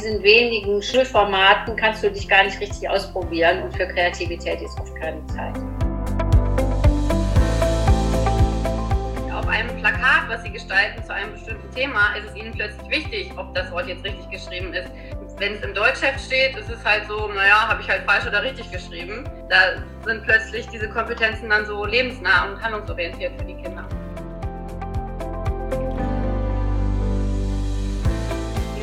diesen wenigen Schulformaten kannst du dich gar nicht richtig ausprobieren und für Kreativität ist oft keine Zeit. Auf einem Plakat, was Sie gestalten zu einem bestimmten Thema, ist es Ihnen plötzlich wichtig, ob das Wort jetzt richtig geschrieben ist. Wenn es im Deutschheft steht, ist es halt so, naja, habe ich halt falsch oder richtig geschrieben. Da sind plötzlich diese Kompetenzen dann so lebensnah und handlungsorientiert für die Kinder.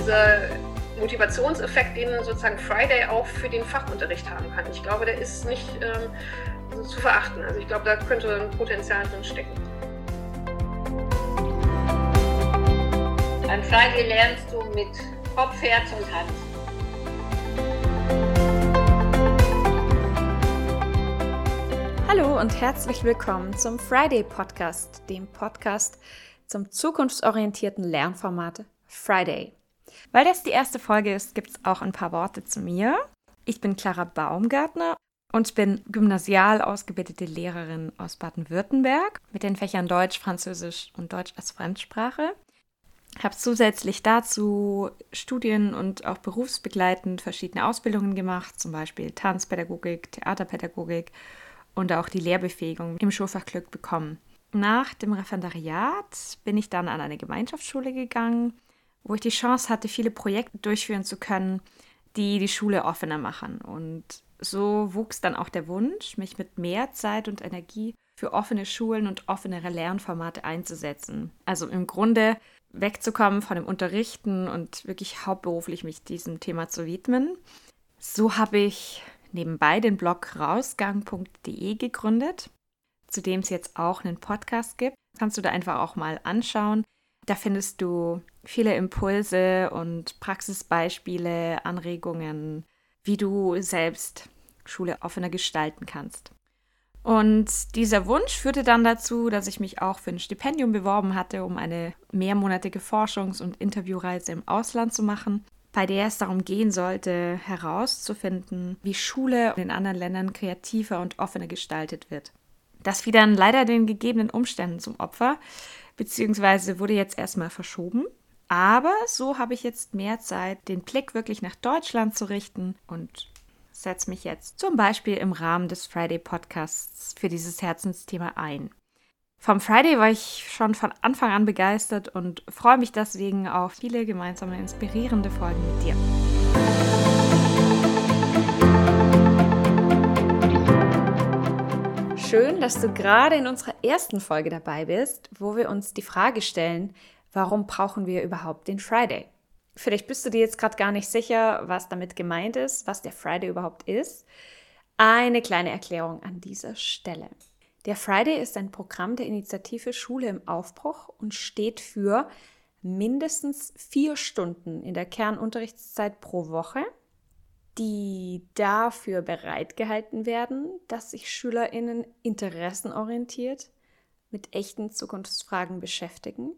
dieser Motivationseffekt, den sozusagen Friday auch für den Fachunterricht haben kann. Ich glaube, der ist nicht ähm, zu verachten. Also ich glaube, da könnte ein Potenzial drin stecken. An Friday lernst du mit Kopf, Herz und Hand. Hallo und herzlich willkommen zum Friday Podcast, dem Podcast zum zukunftsorientierten Lernformat Friday. Weil das die erste Folge ist, gibt es auch ein paar Worte zu mir. Ich bin Clara Baumgartner und bin gymnasial ausgebildete Lehrerin aus Baden-Württemberg mit den Fächern Deutsch, Französisch und Deutsch als Fremdsprache. Habe zusätzlich dazu Studien und auch berufsbegleitend verschiedene Ausbildungen gemacht, zum Beispiel Tanzpädagogik, Theaterpädagogik und auch die Lehrbefähigung im Schulfach Glück bekommen. Nach dem Referendariat bin ich dann an eine Gemeinschaftsschule gegangen wo ich die Chance hatte, viele Projekte durchführen zu können, die die Schule offener machen. Und so wuchs dann auch der Wunsch, mich mit mehr Zeit und Energie für offene Schulen und offenere Lernformate einzusetzen. Also im Grunde wegzukommen von dem Unterrichten und wirklich hauptberuflich mich diesem Thema zu widmen. So habe ich nebenbei den Blog rausgang.de gegründet, zu dem es jetzt auch einen Podcast gibt. Kannst du da einfach auch mal anschauen. Da findest du viele Impulse und Praxisbeispiele, Anregungen, wie du selbst Schule offener gestalten kannst. Und dieser Wunsch führte dann dazu, dass ich mich auch für ein Stipendium beworben hatte, um eine mehrmonatige Forschungs- und Interviewreise im Ausland zu machen, bei der es darum gehen sollte, herauszufinden, wie Schule in anderen Ländern kreativer und offener gestaltet wird. Das fiel dann leider den gegebenen Umständen zum Opfer, beziehungsweise wurde jetzt erstmal verschoben. Aber so habe ich jetzt mehr Zeit, den Blick wirklich nach Deutschland zu richten und setze mich jetzt zum Beispiel im Rahmen des Friday Podcasts für dieses Herzensthema ein. Vom Friday war ich schon von Anfang an begeistert und freue mich deswegen auf viele gemeinsame inspirierende Folgen mit dir. Schön, dass du gerade in unserer ersten Folge dabei bist, wo wir uns die Frage stellen, warum brauchen wir überhaupt den Friday? Vielleicht bist du dir jetzt gerade gar nicht sicher, was damit gemeint ist, was der Friday überhaupt ist. Eine kleine Erklärung an dieser Stelle. Der Friday ist ein Programm der Initiative Schule im Aufbruch und steht für mindestens vier Stunden in der Kernunterrichtszeit pro Woche die dafür bereitgehalten werden, dass sich SchülerInnen interessenorientiert mit echten Zukunftsfragen beschäftigen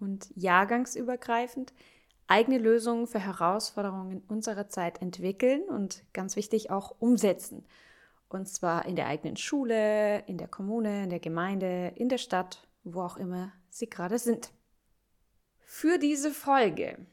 und jahrgangsübergreifend eigene Lösungen für Herausforderungen unserer Zeit entwickeln und ganz wichtig auch umsetzen. Und zwar in der eigenen Schule, in der Kommune, in der Gemeinde, in der Stadt, wo auch immer sie gerade sind. Für diese Folge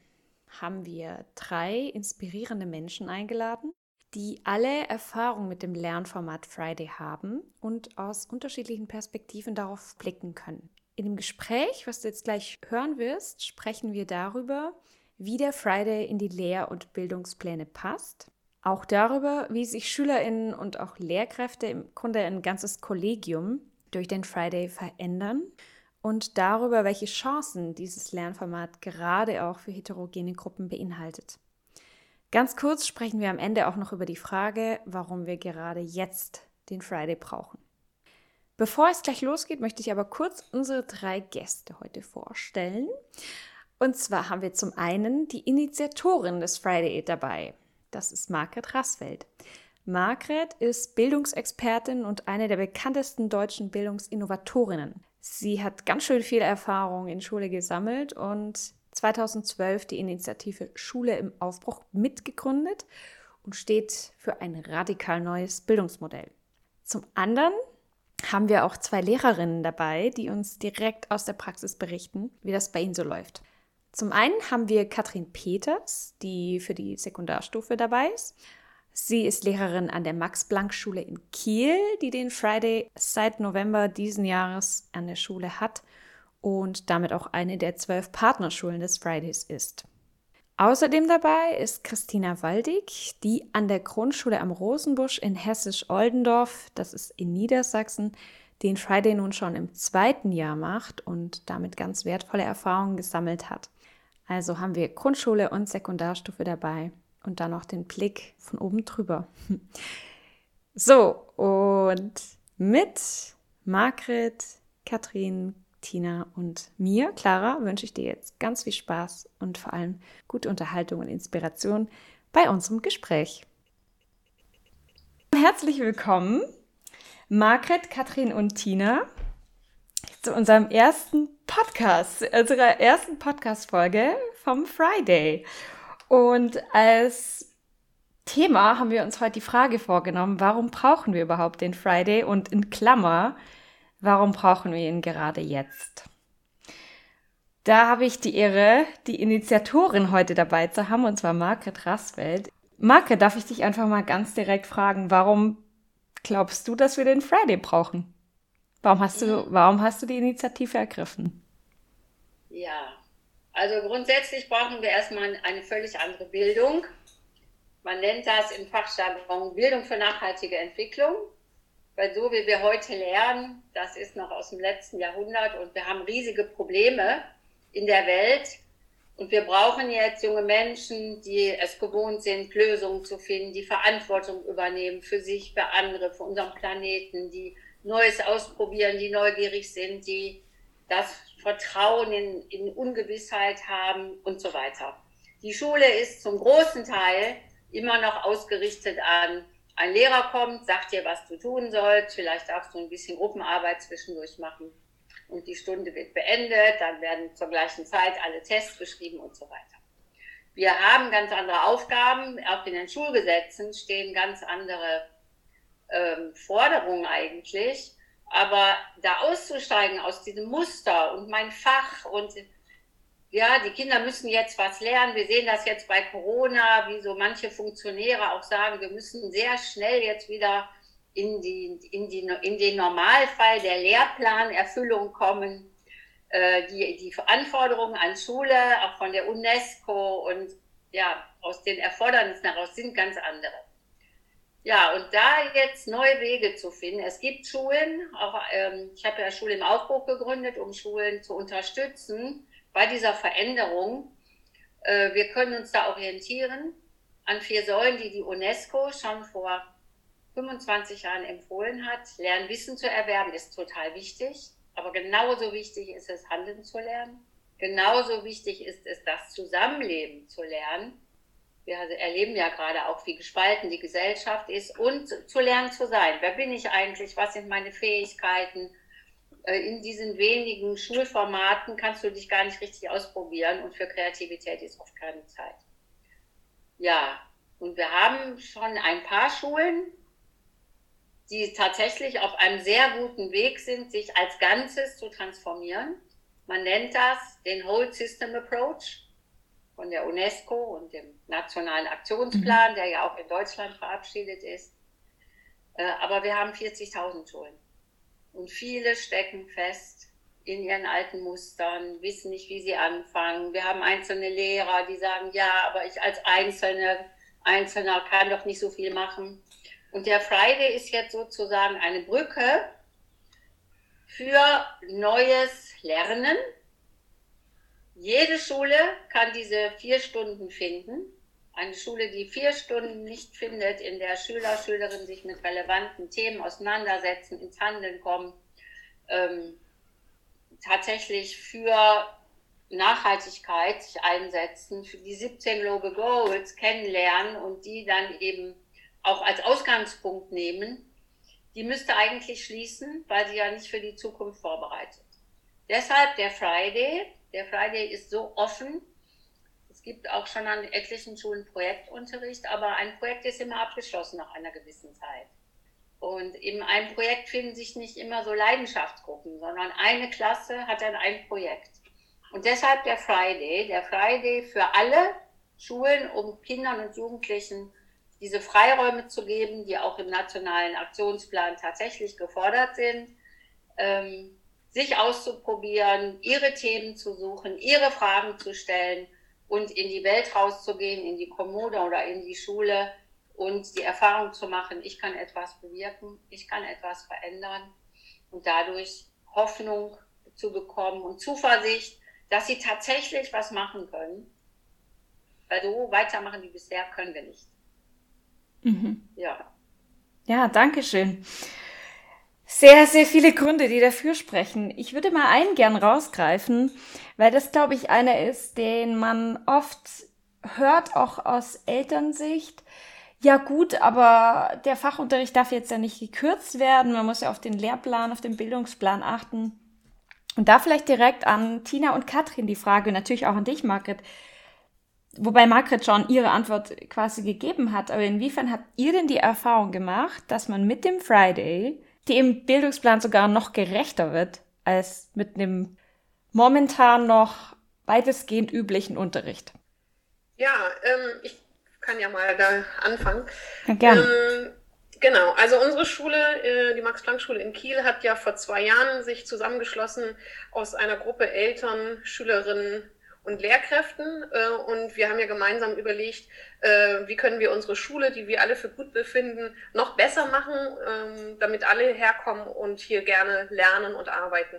haben wir drei inspirierende Menschen eingeladen, die alle Erfahrung mit dem Lernformat Friday haben und aus unterschiedlichen Perspektiven darauf blicken können. In dem Gespräch, was du jetzt gleich hören wirst, sprechen wir darüber, wie der Friday in die Lehr- und Bildungspläne passt. Auch darüber, wie sich Schülerinnen und auch Lehrkräfte, im Grunde ein ganzes Kollegium, durch den Friday verändern und darüber, welche Chancen dieses Lernformat gerade auch für heterogene Gruppen beinhaltet. Ganz kurz sprechen wir am Ende auch noch über die Frage, warum wir gerade jetzt den Friday brauchen. Bevor es gleich losgeht, möchte ich aber kurz unsere drei Gäste heute vorstellen. Und zwar haben wir zum einen die Initiatorin des Friday dabei. Das ist Margret Rassfeld. Margret ist Bildungsexpertin und eine der bekanntesten deutschen Bildungsinnovatorinnen. Sie hat ganz schön viel Erfahrung in Schule gesammelt und 2012 die Initiative Schule im Aufbruch mitgegründet und steht für ein radikal neues Bildungsmodell. Zum anderen haben wir auch zwei Lehrerinnen dabei, die uns direkt aus der Praxis berichten, wie das bei ihnen so läuft. Zum einen haben wir Katrin Peters, die für die Sekundarstufe dabei ist. Sie ist Lehrerin an der Max-Planck-Schule in Kiel, die den Friday seit November diesen Jahres an der Schule hat und damit auch eine der zwölf Partnerschulen des Fridays ist. Außerdem dabei ist Christina Waldig, die an der Grundschule am Rosenbusch in Hessisch-Oldendorf, das ist in Niedersachsen, den Friday nun schon im zweiten Jahr macht und damit ganz wertvolle Erfahrungen gesammelt hat. Also haben wir Grundschule und Sekundarstufe dabei und dann noch den Blick von oben drüber. So, und mit Margret, Katrin, Tina und mir, Clara, wünsche ich dir jetzt ganz viel Spaß und vor allem gute Unterhaltung und Inspiration bei unserem Gespräch. Herzlich willkommen, Margret, Katrin und Tina, zu unserem ersten Podcast, unserer ersten Podcast-Folge vom Friday. Und als Thema haben wir uns heute die Frage vorgenommen, warum brauchen wir überhaupt den Friday? Und in Klammer, Warum brauchen wir ihn gerade jetzt? Da habe ich die Ehre, die Initiatorin heute dabei zu haben, und zwar Margret Rassfeld. Margret, darf ich dich einfach mal ganz direkt fragen, warum glaubst du, dass wir den Friday brauchen? Warum hast du, warum hast du die Initiative ergriffen? Ja, also grundsätzlich brauchen wir erstmal eine völlig andere Bildung. Man nennt das im Fachjargon Bildung für nachhaltige Entwicklung. Weil so wie wir heute lernen, das ist noch aus dem letzten Jahrhundert und wir haben riesige Probleme in der Welt. Und wir brauchen jetzt junge Menschen, die es gewohnt sind, Lösungen zu finden, die Verantwortung übernehmen für sich, für andere, für unseren Planeten, die Neues ausprobieren, die neugierig sind, die das Vertrauen in, in Ungewissheit haben und so weiter. Die Schule ist zum großen Teil immer noch ausgerichtet an ein Lehrer kommt, sagt dir, was du tun sollst, vielleicht darfst du ein bisschen Gruppenarbeit zwischendurch machen und die Stunde wird beendet, dann werden zur gleichen Zeit alle Tests beschrieben und so weiter. Wir haben ganz andere Aufgaben, auch in den Schulgesetzen stehen ganz andere ähm, Forderungen eigentlich, aber da auszusteigen aus diesem Muster und mein Fach und ja, die Kinder müssen jetzt was lernen. Wir sehen das jetzt bei Corona, wie so manche Funktionäre auch sagen, wir müssen sehr schnell jetzt wieder in, die, in, die, in den Normalfall der Lehrplanerfüllung kommen. Äh, die, die Anforderungen an Schule, auch von der UNESCO und ja, aus den Erfordernissen heraus sind ganz andere. Ja, und da jetzt neue Wege zu finden. Es gibt Schulen, auch ähm, ich habe ja Schule im Aufbruch gegründet, um Schulen zu unterstützen bei dieser Veränderung. Äh, wir können uns da orientieren an vier Säulen, die die UNESCO schon vor 25 Jahren empfohlen hat. Lernen, Wissen zu erwerben ist total wichtig, aber genauso wichtig ist es, Handeln zu lernen. Genauso wichtig ist es, das Zusammenleben zu lernen. Wir erleben ja gerade auch, wie gespalten die Gesellschaft ist und zu lernen zu sein. Wer bin ich eigentlich? Was sind meine Fähigkeiten? Äh, in diesen wenigen Schulformaten kannst du dich gar nicht richtig ausprobieren und für Kreativität ist oft keine Zeit. Ja, und wir haben schon ein paar Schulen, die tatsächlich auf einem sehr guten Weg sind, sich als Ganzes zu transformieren. Man nennt das den Whole System Approach von der UNESCO und dem Nationalen Aktionsplan, mhm. der ja auch in Deutschland verabschiedet ist. Äh, aber wir haben 40.000 Schulen. Und viele stecken fest in ihren alten Mustern, wissen nicht, wie sie anfangen. Wir haben einzelne Lehrer, die sagen, ja, aber ich als Einzelne, Einzelner kann doch nicht so viel machen. Und der Friday ist jetzt sozusagen eine Brücke für neues Lernen. Jede Schule kann diese vier Stunden finden eine Schule, die vier Stunden nicht findet, in der Schüler, Schülerinnen sich mit relevanten Themen auseinandersetzen, ins Handeln kommen, ähm, tatsächlich für Nachhaltigkeit sich einsetzen, für die 17 Global Goals kennenlernen und die dann eben auch als Ausgangspunkt nehmen, die müsste eigentlich schließen, weil sie ja nicht für die Zukunft vorbereitet. Deshalb der Friday. Der Friday ist so offen, es gibt auch schon an etlichen Schulen Projektunterricht, aber ein Projekt ist immer abgeschlossen nach einer gewissen Zeit. Und in einem Projekt finden sich nicht immer so Leidenschaftsgruppen, sondern eine Klasse hat dann ein Projekt. Und deshalb der Friday, der Friday für alle Schulen, um Kindern und Jugendlichen diese Freiräume zu geben, die auch im nationalen Aktionsplan tatsächlich gefordert sind, ähm, sich auszuprobieren, ihre Themen zu suchen, ihre Fragen zu stellen und in die Welt rauszugehen, in die Kommune oder in die Schule und die Erfahrung zu machen, ich kann etwas bewirken, ich kann etwas verändern und dadurch Hoffnung zu bekommen und Zuversicht, dass sie tatsächlich was machen können. Weil so weitermachen wie bisher können wir nicht. Mhm. Ja. Ja, danke schön. Sehr, sehr viele Gründe, die dafür sprechen. Ich würde mal einen gern rausgreifen, weil das, glaube ich, einer ist, den man oft hört, auch aus Elternsicht. Ja gut, aber der Fachunterricht darf jetzt ja nicht gekürzt werden. Man muss ja auf den Lehrplan, auf den Bildungsplan achten. Und da vielleicht direkt an Tina und Katrin die Frage, natürlich auch an dich, Margret. Wobei Margret schon ihre Antwort quasi gegeben hat, aber inwiefern habt ihr denn die Erfahrung gemacht, dass man mit dem Friday dem Bildungsplan sogar noch gerechter wird als mit einem momentan noch weitestgehend üblichen Unterricht? Ja, ähm, ich kann ja mal da anfangen. Gerne. Ähm, Genau, also unsere Schule, äh, die Max-Planck-Schule in Kiel, hat ja vor zwei Jahren sich zusammengeschlossen aus einer Gruppe Eltern, Schülerinnen und Lehrkräften. Äh, und wir haben ja gemeinsam überlegt, äh, wie können wir unsere Schule, die wir alle für gut befinden, noch besser machen, ähm, damit alle herkommen und hier gerne lernen und arbeiten.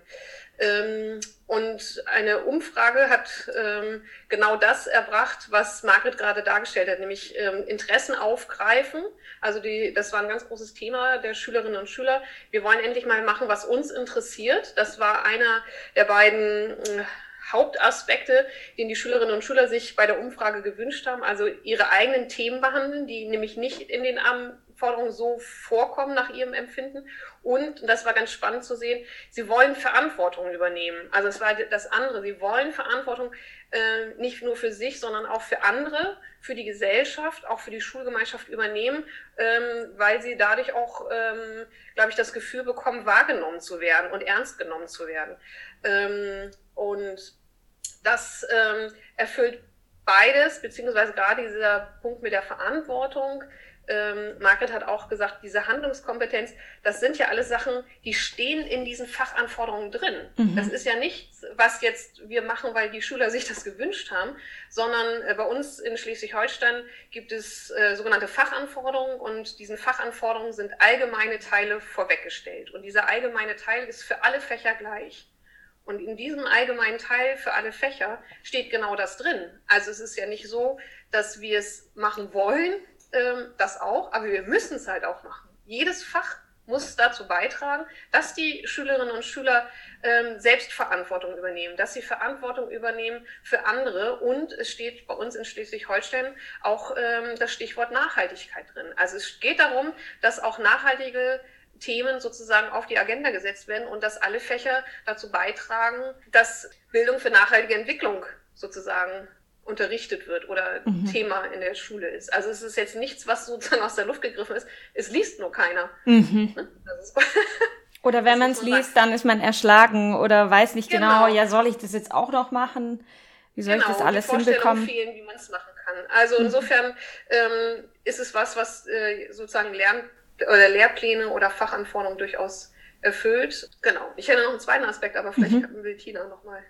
Ähm, und eine Umfrage hat ähm, genau das erbracht, was Margret gerade dargestellt hat, nämlich Interessen aufgreifen. Also die, das war ein ganz großes Thema der Schülerinnen und Schüler. Wir wollen endlich mal machen, was uns interessiert. Das war einer der beiden äh, Hauptaspekte, den die Schülerinnen und Schüler sich bei der Umfrage gewünscht haben, also ihre eigenen Themen behandeln, die nämlich nicht in den Anforderungen so vorkommen nach ihrem Empfinden. Und, das war ganz spannend zu sehen, sie wollen Verantwortung übernehmen. Also es war das andere, sie wollen Verantwortung äh, nicht nur für sich, sondern auch für andere, für die Gesellschaft, auch für die Schulgemeinschaft übernehmen, ähm, weil sie dadurch auch, ähm, glaube ich, das Gefühl bekommen, wahrgenommen zu werden und ernst genommen zu werden. Ähm, und das ähm, erfüllt beides, beziehungsweise gerade dieser Punkt mit der Verantwortung. Ähm, Margret hat auch gesagt, diese Handlungskompetenz, das sind ja alles Sachen, die stehen in diesen Fachanforderungen drin. Mhm. Das ist ja nichts, was jetzt wir machen, weil die Schüler sich das gewünscht haben, sondern äh, bei uns in Schleswig-Holstein gibt es äh, sogenannte Fachanforderungen und diesen Fachanforderungen sind allgemeine Teile vorweggestellt. Und dieser allgemeine Teil ist für alle Fächer gleich. Und in diesem allgemeinen Teil für alle Fächer steht genau das drin. Also es ist ja nicht so, dass wir es machen wollen, ähm, das auch, aber wir müssen es halt auch machen. Jedes Fach muss dazu beitragen, dass die Schülerinnen und Schüler ähm, Selbstverantwortung übernehmen, dass sie Verantwortung übernehmen für andere. Und es steht bei uns in Schleswig-Holstein auch ähm, das Stichwort Nachhaltigkeit drin. Also es geht darum, dass auch nachhaltige Themen sozusagen auf die Agenda gesetzt werden und dass alle Fächer dazu beitragen, dass Bildung für nachhaltige Entwicklung sozusagen unterrichtet wird oder mhm. Thema in der Schule ist. Also es ist jetzt nichts, was sozusagen aus der Luft gegriffen ist. Es liest nur keiner. Mhm. Ne? oder wenn man es liest, dann ist man erschlagen oder weiß nicht genau. genau, ja, soll ich das jetzt auch noch machen? Wie soll genau, ich das alles die hinbekommen? Fehlen, wie man es machen kann. Also mhm. insofern ähm, ist es was, was äh, sozusagen Lern oder Lehrpläne oder Fachanforderungen durchaus erfüllt. Genau. Ich hätte noch einen zweiten Aspekt, aber vielleicht mhm. will Tina noch mal.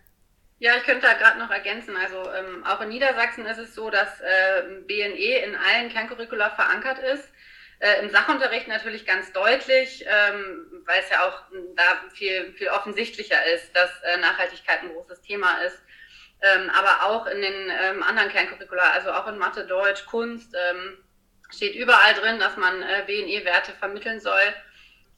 Ja, ich könnte da gerade noch ergänzen. Also ähm, auch in Niedersachsen ist es so, dass äh, BNE in allen Kerncurricula verankert ist. Äh, Im Sachunterricht natürlich ganz deutlich, ähm, weil es ja auch da viel, viel offensichtlicher ist, dass äh, Nachhaltigkeit ein großes Thema ist. Ähm, aber auch in den ähm, anderen Kerncurricula, also auch in Mathe, Deutsch, Kunst, ähm, steht überall drin, dass man äh, WNE-Werte vermitteln soll.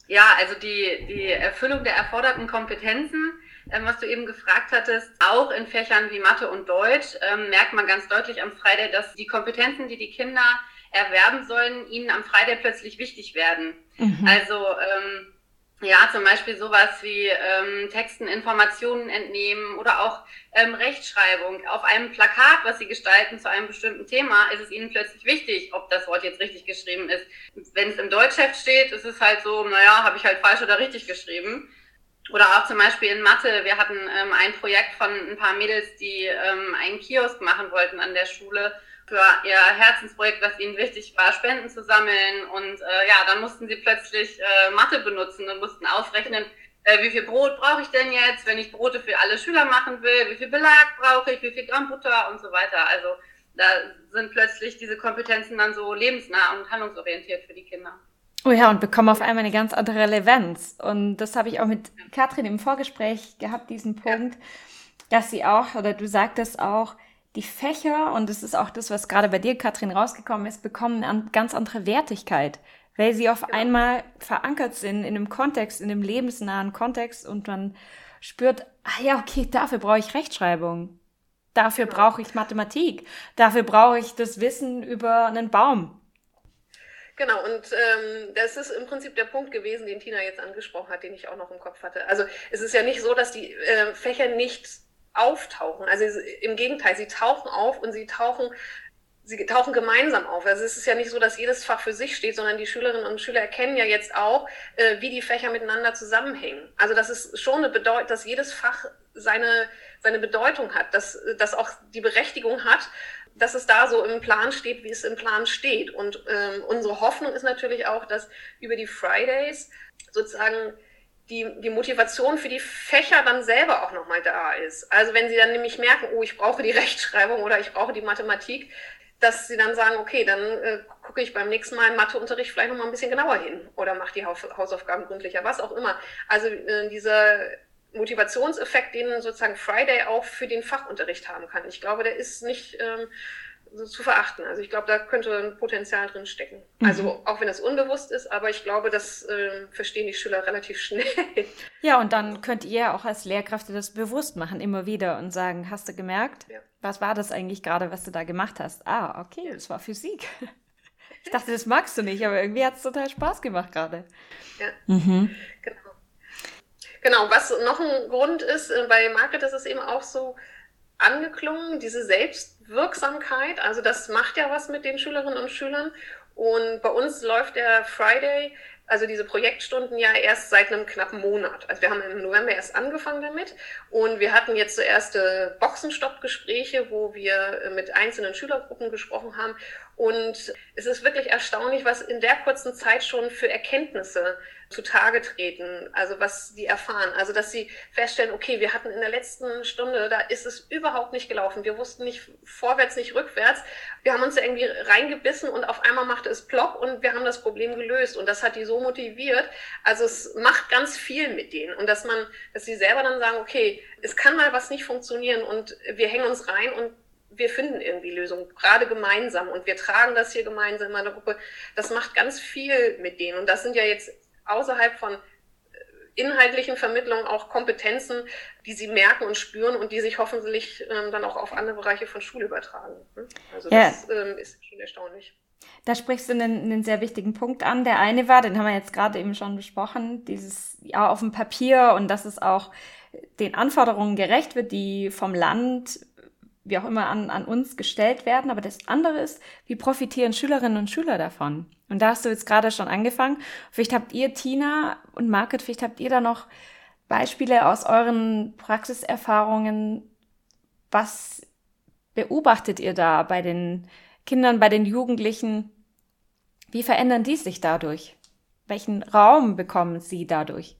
Ja, also die, die Erfüllung der erforderten Kompetenzen, ähm, was du eben gefragt hattest, auch in Fächern wie Mathe und Deutsch, ähm, merkt man ganz deutlich am Friday, dass die Kompetenzen, die die Kinder erwerben sollen, ihnen am Friday plötzlich wichtig werden. Mhm. Also ähm, ja, zum Beispiel sowas wie ähm, Texten Informationen entnehmen oder auch ähm, Rechtschreibung. Auf einem Plakat, was Sie gestalten zu einem bestimmten Thema, ist es Ihnen plötzlich wichtig, ob das Wort jetzt richtig geschrieben ist. Wenn es im Deutschheft steht, ist es halt so, naja, habe ich halt falsch oder richtig geschrieben. Oder auch zum Beispiel in Mathe. Wir hatten ähm, ein Projekt von ein paar Mädels, die ähm, einen Kiosk machen wollten an der Schule für ihr Herzensprojekt, was ihnen wichtig war, Spenden zu sammeln. Und äh, ja, dann mussten sie plötzlich äh, Mathe benutzen und mussten ausrechnen, äh, wie viel Brot brauche ich denn jetzt, wenn ich Brote für alle Schüler machen will, wie viel Belag brauche ich, wie viel Gramm Butter und so weiter. Also da sind plötzlich diese Kompetenzen dann so lebensnah und handlungsorientiert für die Kinder. Oh ja, und bekommen auf einmal eine ganz andere Relevanz. Und das habe ich auch mit Katrin im Vorgespräch gehabt, diesen Punkt, ja. dass sie auch, oder du sagtest auch, die Fächer, und das ist auch das, was gerade bei dir, Katrin, rausgekommen ist, bekommen eine ganz andere Wertigkeit, weil sie auf genau. einmal verankert sind in einem Kontext, in einem lebensnahen Kontext und man spürt, ah ja, okay, dafür brauche ich Rechtschreibung. Dafür genau. brauche ich Mathematik. Dafür brauche ich das Wissen über einen Baum. Genau, und ähm, das ist im Prinzip der Punkt gewesen, den Tina jetzt angesprochen hat, den ich auch noch im Kopf hatte. Also es ist ja nicht so, dass die äh, Fächer nicht auftauchen. Also im Gegenteil, sie tauchen auf und sie tauchen sie tauchen gemeinsam auf. Also es ist ja nicht so, dass jedes Fach für sich steht, sondern die Schülerinnen und Schüler erkennen ja jetzt auch, äh, wie die Fächer miteinander zusammenhängen. Also das ist schon eine Bedeutung, dass jedes Fach seine, seine Bedeutung hat, dass das auch die Berechtigung hat, dass es da so im Plan steht, wie es im Plan steht. Und ähm, unsere Hoffnung ist natürlich auch, dass über die Fridays sozusagen die, die Motivation für die Fächer dann selber auch nochmal da ist. Also wenn sie dann nämlich merken, oh, ich brauche die Rechtschreibung oder ich brauche die Mathematik, dass sie dann sagen, okay, dann äh, gucke ich beim nächsten Mal im Matheunterricht vielleicht nochmal ein bisschen genauer hin oder mache die Hausaufgaben gründlicher, was auch immer. Also äh, dieser Motivationseffekt, den sozusagen Friday auch für den Fachunterricht haben kann. Ich glaube, der ist nicht ähm, so zu verachten. Also ich glaube, da könnte ein Potenzial drin stecken. Mhm. Also auch wenn es unbewusst ist, aber ich glaube, das äh, verstehen die Schüler relativ schnell. Ja, und dann könnt ihr auch als Lehrkräfte das bewusst machen, immer wieder und sagen, hast du gemerkt, ja. was war das eigentlich gerade, was du da gemacht hast? Ah, okay, das war Physik. Ich dachte, das magst du nicht, aber irgendwie hat es total Spaß gemacht gerade. Ja, mhm. genau. Genau, was noch ein Grund ist, äh, bei Market ist es eben auch so angeklungen, diese Selbstwirksamkeit. Also das macht ja was mit den Schülerinnen und Schülern. Und bei uns läuft der Friday, also diese Projektstunden ja erst seit einem knappen Monat. Also wir haben im November erst angefangen damit und wir hatten jetzt so erste Boxenstoppgespräche, wo wir mit einzelnen Schülergruppen gesprochen haben und es ist wirklich erstaunlich, was in der kurzen Zeit schon für Erkenntnisse zutage treten, also was die erfahren. Also dass sie feststellen, okay, wir hatten in der letzten Stunde, da ist es überhaupt nicht gelaufen. Wir wussten nicht vorwärts, nicht rückwärts. Wir haben uns irgendwie reingebissen und auf einmal machte es plopp und wir haben das Problem gelöst. Und das hat die so motiviert. Also es macht ganz viel mit denen. Und dass man, dass sie selber dann sagen, okay, es kann mal was nicht funktionieren und wir hängen uns rein und wir finden irgendwie Lösungen, gerade gemeinsam und wir tragen das hier gemeinsam in einer Gruppe. Das macht ganz viel mit denen und das sind ja jetzt außerhalb von äh, inhaltlichen Vermittlungen auch Kompetenzen, die sie merken und spüren und die sich hoffentlich ähm, dann auch auf andere Bereiche von Schule übertragen. Ne? Also das ähm, ist schon erstaunlich. Da sprichst du einen, einen, sehr wichtigen Punkt an. Der eine war, den haben wir jetzt gerade eben schon besprochen, dieses ja auf dem Papier und dass es auch den Anforderungen gerecht wird, die vom Land wie auch immer an, an uns gestellt werden. Aber das andere ist, wie profitieren Schülerinnen und Schüler davon? Und da hast du jetzt gerade schon angefangen. Vielleicht habt ihr, Tina und Market, vielleicht habt ihr da noch Beispiele aus euren Praxiserfahrungen. Was beobachtet ihr da bei den Kindern, bei den Jugendlichen? Wie verändern die sich dadurch? Welchen Raum bekommen sie dadurch?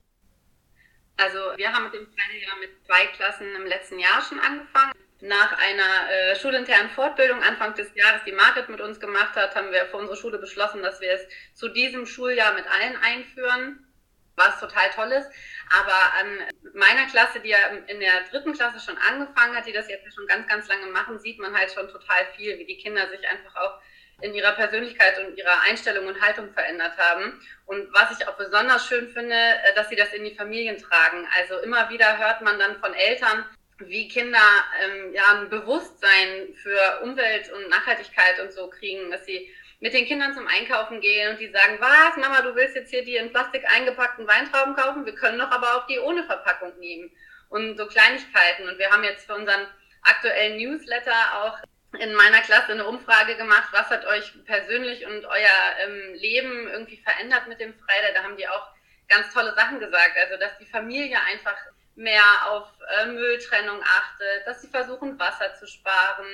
Also wir haben mit dem kleinen Jahr mit zwei Klassen im letzten Jahr schon angefangen nach einer äh, schulinternen Fortbildung Anfang des Jahres, die Market mit uns gemacht hat, haben wir für unsere Schule beschlossen, dass wir es zu diesem Schuljahr mit allen einführen, was total toll ist. Aber an meiner Klasse, die ja in der dritten Klasse schon angefangen hat, die das jetzt schon ganz, ganz lange machen, sieht man halt schon total viel, wie die Kinder sich einfach auch in ihrer Persönlichkeit und ihrer Einstellung und Haltung verändert haben. Und was ich auch besonders schön finde, äh, dass sie das in die Familien tragen. Also immer wieder hört man dann von Eltern, wie Kinder ähm, ja ein Bewusstsein für Umwelt und Nachhaltigkeit und so kriegen, dass sie mit den Kindern zum Einkaufen gehen und die sagen, was, Mama, du willst jetzt hier die in Plastik eingepackten Weintrauben kaufen? Wir können doch aber auch die ohne Verpackung nehmen. Und so Kleinigkeiten. Und wir haben jetzt für unseren aktuellen Newsletter auch in meiner Klasse eine Umfrage gemacht, was hat euch persönlich und euer ähm, Leben irgendwie verändert mit dem Friday. Da haben die auch ganz tolle Sachen gesagt. Also, dass die Familie einfach mehr auf äh, Mülltrennung achtet, dass sie versuchen, Wasser zu sparen,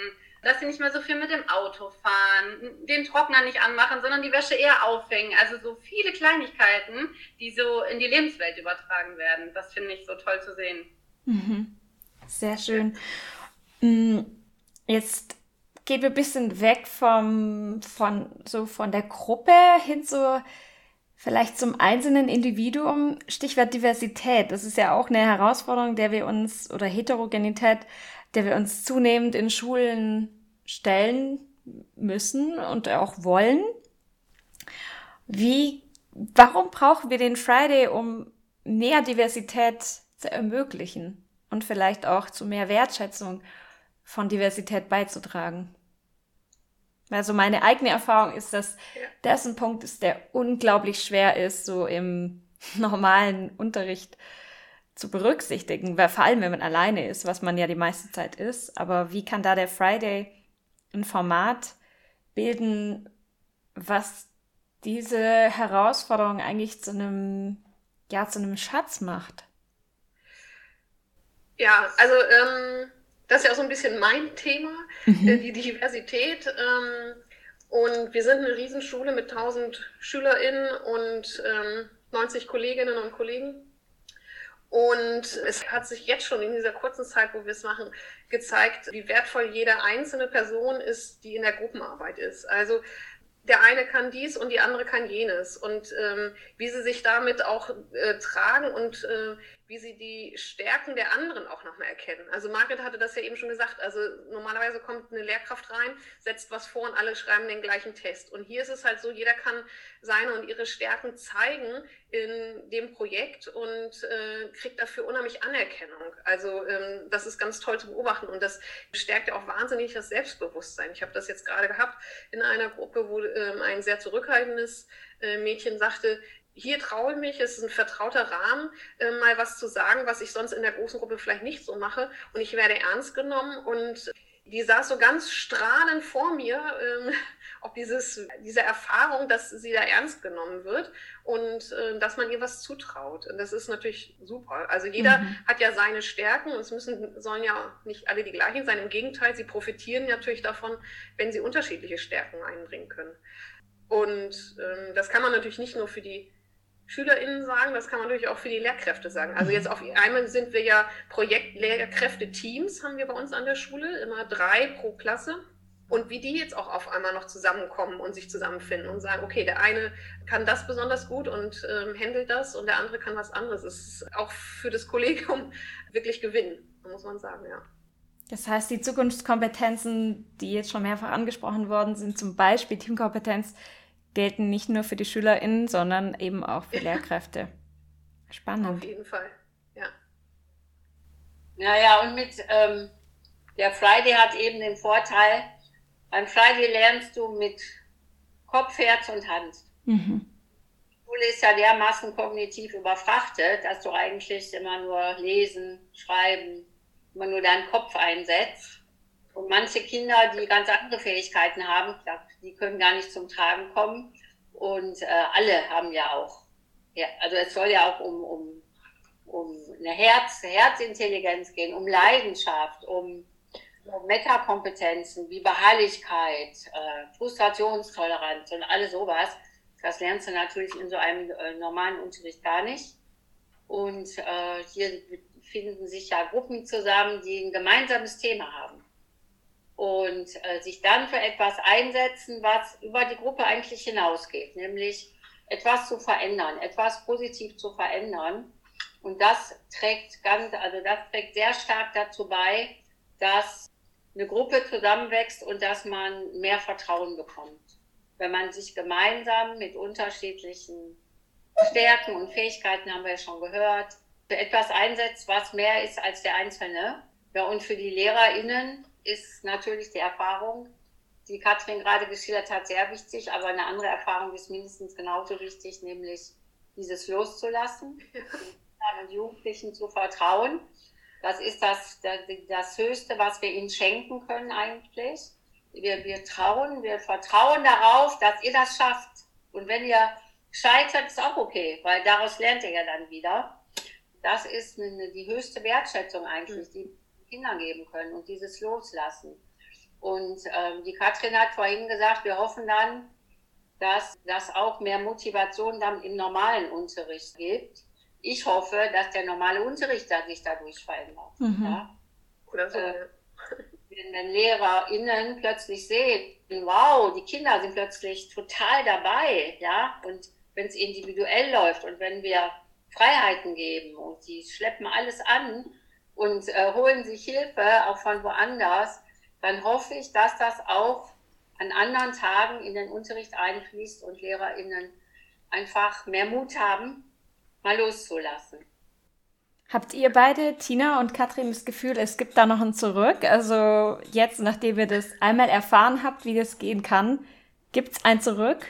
dass sie nicht mehr so viel mit dem Auto fahren, den Trockner nicht anmachen, sondern die Wäsche eher aufhängen. Also so viele Kleinigkeiten, die so in die Lebenswelt übertragen werden. Das finde ich so toll zu sehen. Mhm. Sehr schön. Mm, jetzt gehen wir ein bisschen weg vom, von, so von der Gruppe hin zu vielleicht zum einzelnen Individuum. Stichwort Diversität. Das ist ja auch eine Herausforderung, der wir uns, oder Heterogenität, der wir uns zunehmend in Schulen stellen müssen und auch wollen. Wie, warum brauchen wir den Friday, um mehr Diversität zu ermöglichen und vielleicht auch zu mehr Wertschätzung von Diversität beizutragen? Also meine eigene Erfahrung ist, dass das ein Punkt ist, der unglaublich schwer ist, so im normalen Unterricht zu berücksichtigen, weil vor allem, wenn man alleine ist, was man ja die meiste Zeit ist. Aber wie kann da der Friday ein Format bilden, was diese Herausforderung eigentlich zu einem, ja, zu einem Schatz macht? Ja, also ähm, das ist ja auch so ein bisschen mein Thema, mhm. Äh, die Diversität. Ähm, und wir sind eine Riesenschule mit 1000 SchülerInnen und ähm, 90 Kolleginnen und Kollegen. Und es hat sich jetzt schon in dieser kurzen Zeit, wo wir es machen, gezeigt, wie wertvoll jede einzelne Person ist, die in der Gruppenarbeit ist. Also der eine kann dies und die andere kann jenes. Und ähm, wie sie sich damit auch äh, tragen und äh, wie sie die Stärken der anderen auch nochmal erkennen. Also Margret hatte das ja eben schon gesagt. Also normalerweise kommt eine Lehrkraft rein, setzt was vor und alle schreiben den gleichen Test. Und hier ist es halt so, jeder kann seine und ihre Stärken zeigen in dem Projekt und äh, kriegt dafür unheimlich Anerkennung. Also ähm, das ist ganz toll zu beobachten und das stärkt ja auch wahnsinnig das Selbstbewusstsein. Ich habe das jetzt gerade gehabt in einer Gruppe, wo ähm, ein sehr zurückhaltendes äh, Mädchen sagte, hier traue ich mich, es ist ein vertrauter Rahmen, äh, mal was zu sagen, was ich sonst in der großen Gruppe vielleicht nicht so mache. Und ich werde ernst genommen und die saß so ganz strahlend vor mir, ähm, ob dieses, diese Erfahrung, dass sie da ernst genommen wird und äh, dass man ihr was zutraut. Und das ist natürlich super. Also jeder mhm. hat ja seine Stärken und es müssen, sollen ja nicht alle die gleichen sein. Im Gegenteil, sie profitieren natürlich davon, wenn sie unterschiedliche Stärken einbringen können. Und ähm, das kann man natürlich nicht nur für die SchülerInnen sagen, das kann man natürlich auch für die Lehrkräfte sagen. Also jetzt auf einmal sind wir ja Projektlehrkräfte-Teams, haben wir bei uns an der Schule, immer drei pro Klasse. Und wie die jetzt auch auf einmal noch zusammenkommen und sich zusammenfinden und sagen, okay, der eine kann das besonders gut und ähm, handelt das und der andere kann was anderes. Das ist auch für das Kollegium wirklich Gewinn, muss man sagen, ja. Das heißt, die Zukunftskompetenzen, die jetzt schon mehrfach angesprochen worden sind, zum Beispiel Teamkompetenz, gelten nicht nur für die SchülerInnen, sondern eben auch für Lehrkräfte. Spannend. Auf jeden Fall, ja. Naja, und mit ähm, der Friday hat eben den Vorteil, beim Friday lernst du mit Kopf, Herz und Hand. Mhm. Die Schule ist ja dermaßen kognitiv überfrachtet, dass du eigentlich immer nur lesen, schreiben, immer nur deinen Kopf einsetzt. Und manche Kinder, die ganz andere Fähigkeiten haben, die können gar nicht zum Tragen kommen. Und äh, alle haben ja auch, ja, also es soll ja auch um, um, um eine Herz, Herzintelligenz gehen, um Leidenschaft, um, um Metakompetenzen wie Beharrlichkeit, äh, Frustrationstoleranz und alles sowas. Das lernst du natürlich in so einem äh, normalen Unterricht gar nicht. Und äh, hier finden sich ja Gruppen zusammen, die ein gemeinsames Thema haben und äh, sich dann für etwas einsetzen, was über die Gruppe eigentlich hinausgeht, nämlich etwas zu verändern, etwas positiv zu verändern. Und das trägt ganz, also das trägt sehr stark dazu bei, dass eine Gruppe zusammenwächst und dass man mehr Vertrauen bekommt. Wenn man sich gemeinsam mit unterschiedlichen Stärken und Fähigkeiten, haben wir ja schon gehört, für etwas einsetzt, was mehr ist als der Einzelne. Ja, und für die LehrerInnen ist natürlich die Erfahrung, die Katrin gerade geschildert hat, sehr wichtig, aber eine andere Erfahrung ist mindestens genauso wichtig, nämlich dieses loszulassen, den Jugendlichen zu vertrauen. Das ist das, das, das Höchste, was wir ihnen schenken können eigentlich. Wir, wir trauen, wir vertrauen darauf, dass ihr das schafft. Und wenn ihr scheitert, ist auch okay, weil daraus lernt er ja dann wieder. Das ist eine, die höchste Wertschätzung eigentlich, mhm. die Kinder geben können und dieses Loslassen. Und ähm, die Katrin hat vorhin gesagt, wir hoffen dann, dass das auch mehr Motivation dann im normalen Unterricht gibt. Ich hoffe, dass der normale Unterricht da sich dadurch verändert. Mhm. Ja? Oder so. Äh, wenn, wenn LehrerInnen plötzlich sehen, wow, die Kinder sind plötzlich total dabei, ja, und wenn es individuell läuft und wenn wir Freiheiten geben und die schleppen alles an und äh, holen sich Hilfe auch von woanders, dann hoffe ich, dass das auch an anderen Tagen in den Unterricht einfließt und LehrerInnen einfach mehr Mut haben, mal loszulassen. Habt ihr beide, Tina und Katrin, das Gefühl, es gibt da noch ein Zurück? Also jetzt, nachdem ihr das einmal erfahren habt, wie das gehen kann, gibt es ein Zurück?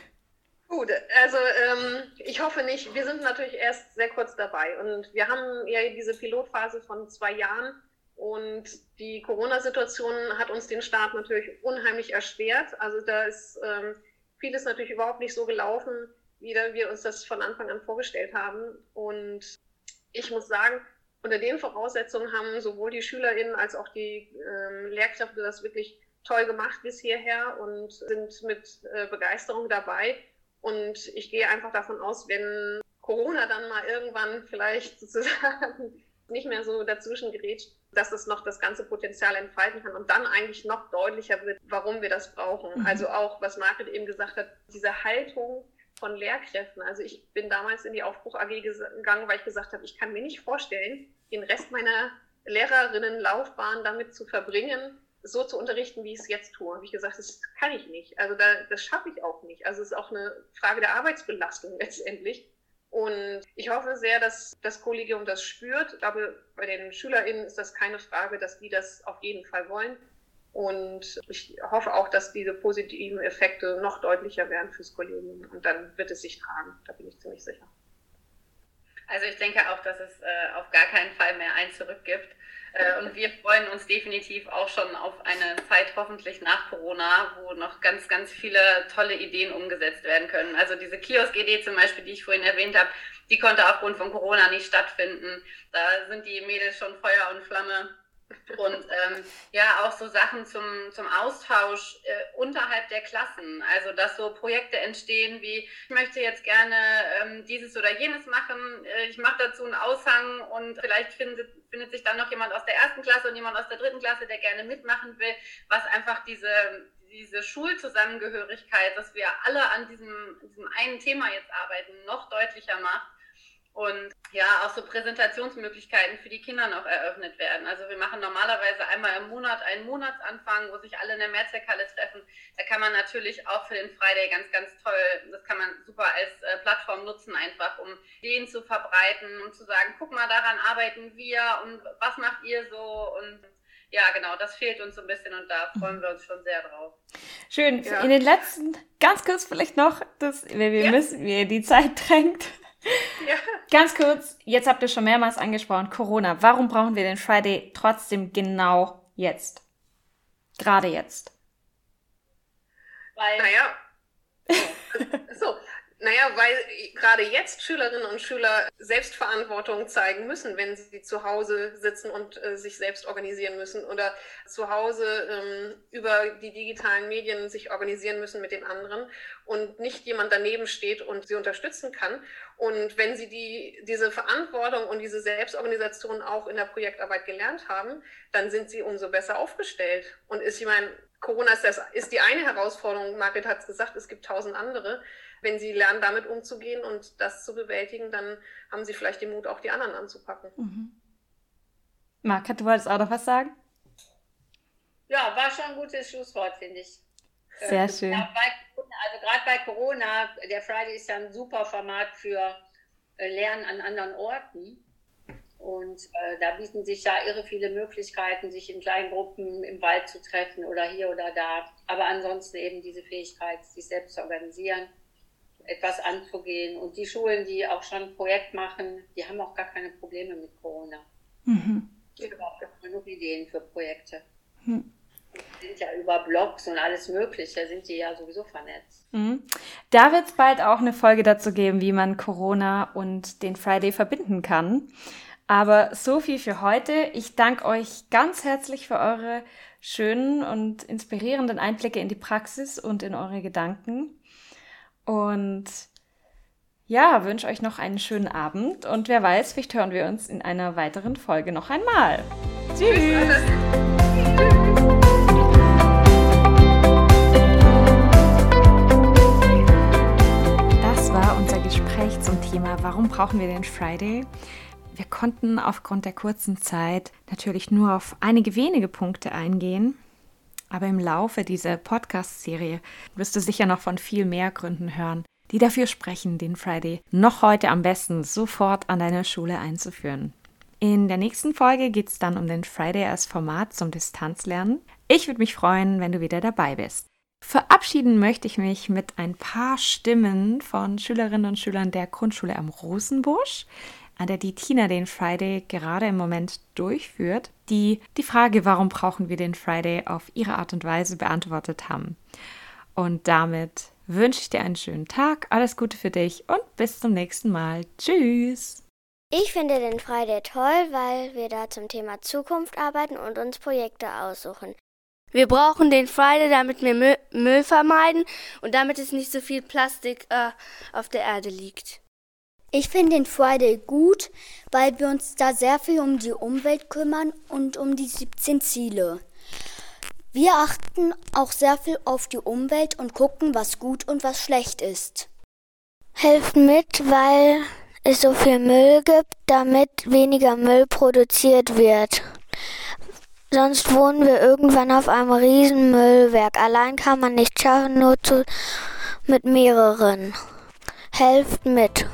Gut, also ähm, ich hoffe nicht. Wir sind natürlich erst sehr kurz dabei und wir haben ja diese Pilotphase von zwei Jahren und die Corona-Situation hat uns den Start natürlich unheimlich erschwert. Also da ist ähm, vieles natürlich überhaupt nicht so gelaufen, wie wir uns das von Anfang an vorgestellt haben. Und ich muss sagen, unter den Voraussetzungen haben sowohl die SchülerInnen als auch die ähm, Lehrkräfte das wirklich toll gemacht bis hierher und sind mit äh, Begeisterung dabei. Und ich gehe einfach davon aus, wenn Corona dann mal irgendwann vielleicht sozusagen nicht mehr so dazwischen gerät, dass es noch das ganze Potenzial entfalten kann und dann eigentlich noch deutlicher wird, warum wir das brauchen. Mhm. Also auch, was Margret eben gesagt hat, diese Haltung von Lehrkräften. Also ich bin damals in die Aufbruch AG gegangen, weil ich gesagt habe, ich kann mir nicht vorstellen, den Rest meiner Lehrerinnenlaufbahn damit zu verbringen, so zu unterrichten, wie ich es jetzt tue. Ich gesagt, das kann ich nicht. Also da, das schaffe ich auch nicht. Also es ist auch eine Frage der Arbeitsbelastung letztendlich. Und ich hoffe sehr, dass das Kollegium das spürt. Ich glaube, bei den SchülerInnen ist das keine Frage, dass die das auf jeden Fall wollen. Und ich hoffe auch, dass diese positiven Effekte noch deutlicher werden fürs Kollegium. Und dann wird es sich tragen. Da bin ich ziemlich sicher. Also ich denke auch, dass es äh, auf gar keinen Fall mehr ein Zurück gibt. Äh, und wir freuen uns definitiv auch schon auf eine Zeit hoffentlich nach Corona, wo noch ganz, ganz viele tolle Ideen umgesetzt werden können. Also diese Kiosk-Idee zum Beispiel, die ich vorhin erwähnt habe, die konnte aufgrund von Corona nicht stattfinden. Da sind die Mädels schon Feuer und Flamme und ähm, ja, auch so Sachen zum, zum Austausch äh, unterhalb der Klassen. Also, dass so Projekte entstehen wie, ich möchte jetzt gerne ähm, dieses oder jenes machen, äh, ich mache dazu einen Aushang und vielleicht findet, findet sich dann noch jemand aus der ersten Klasse und jemand aus der dritten Klasse, der gerne mitmachen will, was einfach diese, diese Schulzusammengehörigkeit, dass wir alle an diesem, diesem einen Thema jetzt arbeiten, noch deutlicher macht und ja, auch so Präsentationsmöglichkeiten für die Kinder noch eröffnet werden. Also wir machen normalerweise einmal im Monat einen Monatsanfang, wo sich alle in der Mehrzweckhalle treffen. Da kann man natürlich auch für den Friday ganz, ganz toll, das kann man super als äh, Plattform nutzen, einfach um Ideen zu verbreiten und zu sagen, guck mal, daran arbeiten wir und was macht ihr so und ja, genau, das fehlt uns so ein bisschen und da freuen wir uns schon sehr drauf. Schön. Ja. In den letzten, ganz kurz vielleicht noch, das, wir, wir ja. müssen, wie die Zeit drängt. Ja. Ganz kurz, jetzt habt ihr schon mehrmals angesprochen, Corona. Warum brauchen wir den Friday trotzdem genau jetzt? Gerade jetzt. Weil, naja, so, naja, weil gerade jetzt Schülerinnen und Schüler Selbstverantwortung zeigen müssen, wenn sie zu Hause sitzen und äh, sich selbst organisieren müssen oder zu Hause ähm, über die digitalen Medien sich organisieren müssen mit den anderen und nicht jemand daneben steht und sie unterstützen kann. Und wenn sie die, diese Verantwortung und diese Selbstorganisation auch in der Projektarbeit gelernt haben, dann sind sie umso besser aufgestellt. Und ist, ich meine, Corona ist, das, ist die eine Herausforderung, Margret hat es gesagt, es gibt tausend andere wenn sie lernen, damit umzugehen und das zu bewältigen, dann haben sie vielleicht den Mut, auch die anderen anzupacken. Mhm. Marc, du wolltest auch noch was sagen? Ja, war schon ein gutes Schlusswort, finde ich. Sehr äh, schön. Ja, bei, also gerade bei Corona, der Friday ist ja ein super Format für äh, Lernen an anderen Orten. Und äh, da bieten sich ja irre viele Möglichkeiten, sich in kleinen Gruppen im Wald zu treffen oder hier oder da. Aber ansonsten eben diese Fähigkeit, sich selbst zu organisieren etwas anzugehen. Und die Schulen, die auch schon ein Projekt machen, die haben auch gar keine Probleme mit Corona. Mhm. Die haben auch genug Ideen für Projekte. Mhm. sind ja über Blogs und alles Mögliche, sind die ja sowieso vernetzt. Mhm. Da wird es bald auch eine Folge dazu geben, wie man Corona und den Friday verbinden kann. Aber so viel für heute. Ich danke euch ganz herzlich für eure schönen und inspirierenden Einblicke in die Praxis und in eure Gedanken. Und ja, wünsche euch noch einen schönen Abend und wer weiß, vielleicht hören wir uns in einer weiteren Folge noch einmal. Tschüss. Das war unser Gespräch zum Thema, warum brauchen wir den Friday? Wir konnten aufgrund der kurzen Zeit natürlich nur auf einige wenige Punkte eingehen, aber im Laufe dieser Podcast-Serie wirst du sicher noch von viel mehr Gründen hören, die dafür sprechen, den Friday noch heute am besten sofort an deiner Schule einzuführen. In der nächsten Folge geht es dann um den Friday als Format zum Distanzlernen. Ich würde mich freuen, wenn du wieder dabei bist. Verabschieden möchte ich mich mit ein paar Stimmen von Schülerinnen und Schülern der Grundschule am Rosenbusch, an der die Tina den Friday gerade im Moment durchführt, die die Frage, warum brauchen wir den Friday, auf ihre Art und Weise beantwortet haben. Und damit wünsche ich dir einen schönen Tag, alles Gute für dich und bis zum nächsten Mal. Tschüss! Ich finde den Friday toll, weil wir da zum Thema Zukunft arbeiten und uns Projekte aussuchen. Wir brauchen den Friday, damit wir Müll, vermeiden und damit es nicht so viel Plastik äh, auf der Erde liegt. Ich finde den Friday gut, weil wir uns da sehr viel um die Umwelt kümmern und um die 17 Ziele. Wir achten auch sehr viel auf die Umwelt und gucken, was gut und was schlecht ist. Helfen mit, weil es so viel Müll gibt, damit weniger Müll produziert wird. Sonst wohnen wir irgendwann auf einem riesen Müllwerk. Allein kann man nicht schaffen, nur zu, mit mehreren. Helft mit.